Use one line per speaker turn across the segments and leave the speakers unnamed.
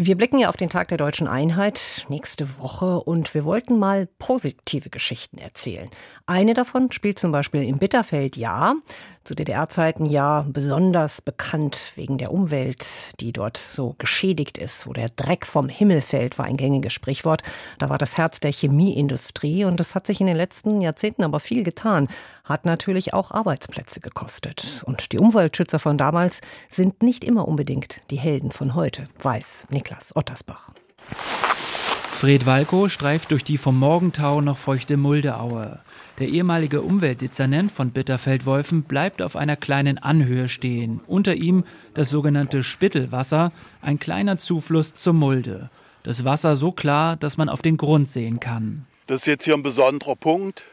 wir blicken ja auf den Tag der deutschen Einheit nächste Woche und wir wollten mal positive Geschichten erzählen. Eine davon spielt zum Beispiel im Bitterfeld ja, zu DDR-Zeiten ja besonders bekannt wegen der Umwelt, die dort so geschädigt ist, wo der Dreck vom Himmel fällt, war ein gängiges Sprichwort. Da war das Herz der Chemieindustrie und das hat sich in den letzten Jahrzehnten aber viel getan, hat natürlich auch Arbeitsplätze gekostet. Und die Umweltschützer von damals sind nicht immer unbedingt die Helden von heute, weiß Niklas. Niklas Ottersbach.
Fred Walko streift durch die vom Morgentau noch feuchte Muldeaue. Der ehemalige Umweltdezernent von Bitterfeld-Wolfen bleibt auf einer kleinen Anhöhe stehen. Unter ihm das sogenannte Spittelwasser, ein kleiner Zufluss zur Mulde. Das Wasser so klar, dass man auf den Grund sehen kann.
Das ist jetzt hier ein besonderer Punkt.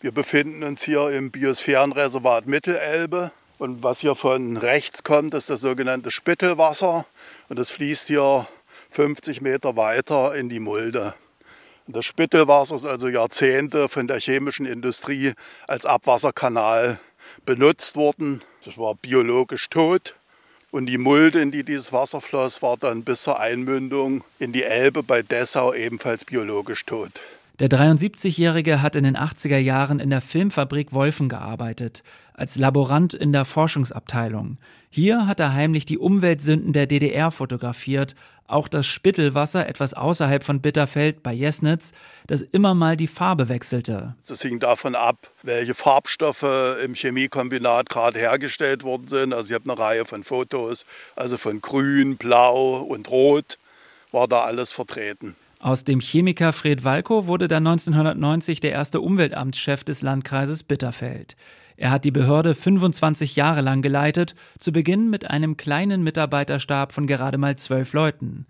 Wir befinden uns hier im Biosphärenreservat Mittelelbe. Und was hier von rechts kommt, ist das sogenannte Spittelwasser. Und das fließt hier 50 Meter weiter in die Mulde. Das Spittelwasser ist also Jahrzehnte von der chemischen Industrie als Abwasserkanal benutzt worden. Das war biologisch tot. Und die Mulde, in die dieses Wasser floss, war dann bis zur Einmündung in die Elbe bei Dessau ebenfalls biologisch tot.
Der 73-Jährige hat in den 80er Jahren in der Filmfabrik Wolfen gearbeitet, als Laborant in der Forschungsabteilung. Hier hat er heimlich die Umweltsünden der DDR fotografiert, auch das Spittelwasser etwas außerhalb von Bitterfeld bei Jesnitz, das immer mal die Farbe wechselte.
Das hing davon ab, welche Farbstoffe im Chemiekombinat gerade hergestellt worden sind. Also ich habe eine Reihe von Fotos, also von grün, blau und rot war da alles vertreten.
Aus dem Chemiker Fred Walko wurde dann 1990 der erste Umweltamtschef des Landkreises Bitterfeld. Er hat die Behörde 25 Jahre lang geleitet, zu Beginn mit einem kleinen Mitarbeiterstab von gerade mal zwölf Leuten.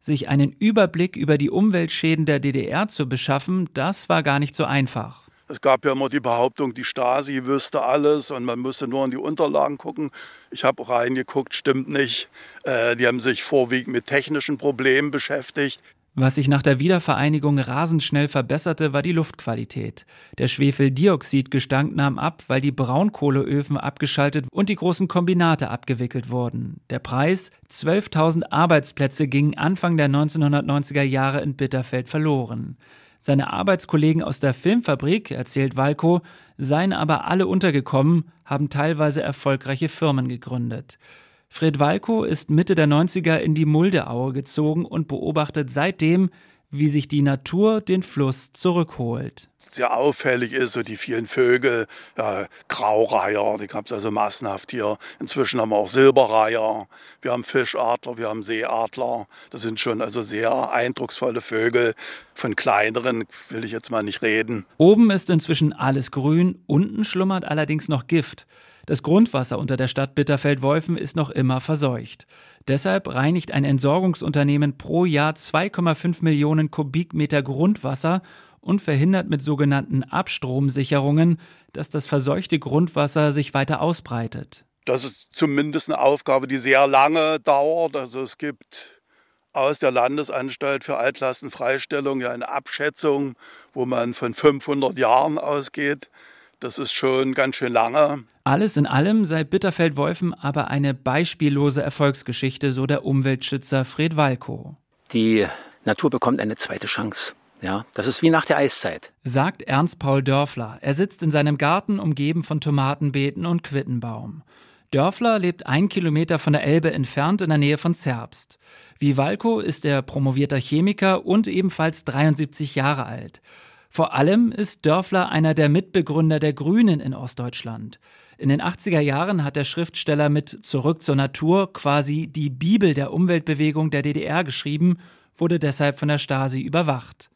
Sich einen Überblick über die Umweltschäden der DDR zu beschaffen, das war gar nicht so einfach.
Es gab ja immer die Behauptung, die Stasi wüsste alles und man müsste nur in die Unterlagen gucken. Ich habe reingeguckt, stimmt nicht. Äh, die haben sich vorwiegend mit technischen Problemen beschäftigt.
Was sich nach der Wiedervereinigung rasend schnell verbesserte, war die Luftqualität. Der Schwefeldioxidgestank nahm ab, weil die Braunkohleöfen abgeschaltet und die großen Kombinate abgewickelt wurden. Der Preis 12.000 Arbeitsplätze gingen Anfang der 1990er Jahre in Bitterfeld verloren. Seine Arbeitskollegen aus der Filmfabrik, erzählt Walko, seien aber alle untergekommen, haben teilweise erfolgreiche Firmen gegründet. Fred Walko ist Mitte der 90er in die Muldeaue gezogen und beobachtet seitdem, wie sich die Natur den Fluss zurückholt.
Sehr auffällig ist so die vielen Vögel, ja, Graureiher, die gab es also massenhaft hier. Inzwischen haben wir auch Silberreiher, wir haben Fischadler, wir haben Seeadler. Das sind schon also sehr eindrucksvolle Vögel. Von kleineren will ich jetzt mal nicht reden.
Oben ist inzwischen alles grün, unten schlummert allerdings noch Gift. Das Grundwasser unter der Stadt Bitterfeld-Wolfen ist noch immer verseucht. Deshalb reinigt ein Entsorgungsunternehmen pro Jahr 2,5 Millionen Kubikmeter Grundwasser und verhindert mit sogenannten Abstromsicherungen, dass das verseuchte Grundwasser sich weiter ausbreitet.
Das ist zumindest eine Aufgabe, die sehr lange dauert. Also es gibt aus der Landesanstalt für Altlastenfreistellung ja eine Abschätzung, wo man von 500 Jahren ausgeht. Das ist schon ganz schön lange.
Alles in allem sei Bitterfeld-Wolfen aber eine beispiellose Erfolgsgeschichte, so der Umweltschützer Fred Walko.
Die Natur bekommt eine zweite Chance. Ja, das ist wie nach der Eiszeit.
Sagt Ernst Paul Dörfler. Er sitzt in seinem Garten umgeben von Tomatenbeeten und Quittenbaum. Dörfler lebt ein Kilometer von der Elbe entfernt in der Nähe von Zerbst. Wie Walko ist er promovierter Chemiker und ebenfalls 73 Jahre alt. Vor allem ist Dörfler einer der Mitbegründer der Grünen in Ostdeutschland. In den 80er Jahren hat der Schriftsteller mit Zurück zur Natur quasi die Bibel der Umweltbewegung der DDR geschrieben, wurde deshalb von der Stasi überwacht.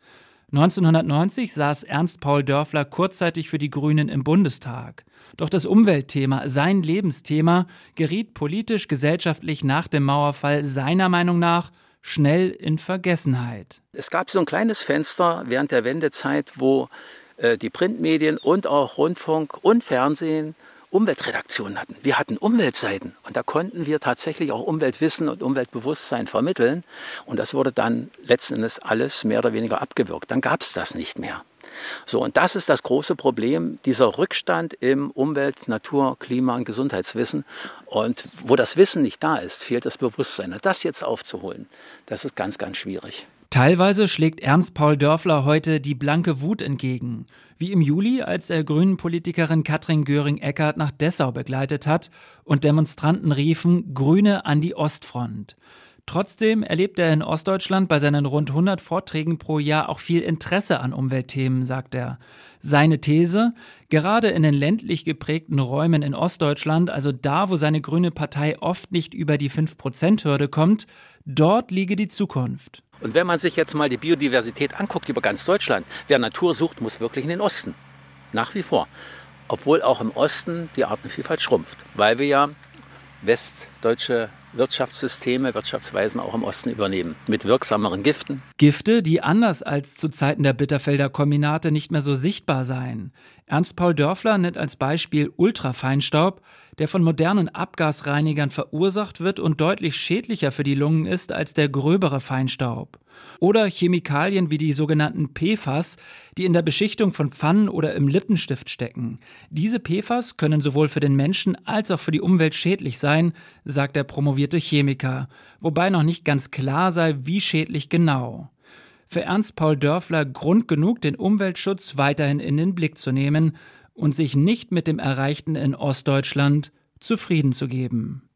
1990 saß Ernst Paul Dörfler kurzzeitig für die Grünen im Bundestag. Doch das Umweltthema, sein Lebensthema, geriet politisch gesellschaftlich nach dem Mauerfall seiner Meinung nach schnell in Vergessenheit.
Es gab so ein kleines Fenster während der Wendezeit, wo äh, die Printmedien und auch Rundfunk und Fernsehen Umweltredaktionen hatten. Wir hatten Umweltseiten und da konnten wir tatsächlich auch Umweltwissen und Umweltbewusstsein vermitteln. Und das wurde dann letzten Endes alles mehr oder weniger abgewirkt. Dann gab es das nicht mehr. So, und das ist das große Problem, dieser Rückstand im Umwelt-, Natur-, Klima- und Gesundheitswissen. Und wo das Wissen nicht da ist, fehlt das Bewusstsein. Und das jetzt aufzuholen, das ist ganz, ganz schwierig.
Teilweise schlägt Ernst Paul Dörfler heute die blanke Wut entgegen, wie im Juli, als er Grünen-Politikerin Katrin Göring-Eckardt nach Dessau begleitet hat und Demonstranten riefen Grüne an die Ostfront. Trotzdem erlebt er in Ostdeutschland bei seinen rund 100 Vorträgen pro Jahr auch viel Interesse an Umweltthemen, sagt er. Seine These, gerade in den ländlich geprägten Räumen in Ostdeutschland, also da, wo seine grüne Partei oft nicht über die 5-Prozent-Hürde kommt, dort liege die Zukunft.
Und wenn man sich jetzt mal die Biodiversität anguckt über ganz Deutschland, wer Natur sucht, muss wirklich in den Osten. Nach wie vor. Obwohl auch im Osten die Artenvielfalt schrumpft, weil wir ja westdeutsche Wirtschaftssysteme, Wirtschaftsweisen auch im Osten übernehmen, mit wirksameren Giften.
Gifte, die anders als zu Zeiten der Bitterfelder Kombinate nicht mehr so sichtbar seien. Ernst Paul Dörfler nennt als Beispiel Ultrafeinstaub, der von modernen Abgasreinigern verursacht wird und deutlich schädlicher für die Lungen ist als der gröbere Feinstaub. Oder Chemikalien wie die sogenannten PFAS, die in der Beschichtung von Pfannen oder im Lippenstift stecken. Diese PFAS können sowohl für den Menschen als auch für die Umwelt schädlich sein, sagt der promovierte Chemiker, wobei noch nicht ganz klar sei, wie schädlich genau für Ernst Paul Dörfler Grund genug, den Umweltschutz weiterhin in den Blick zu nehmen und sich nicht mit dem Erreichten in Ostdeutschland zufrieden zu geben.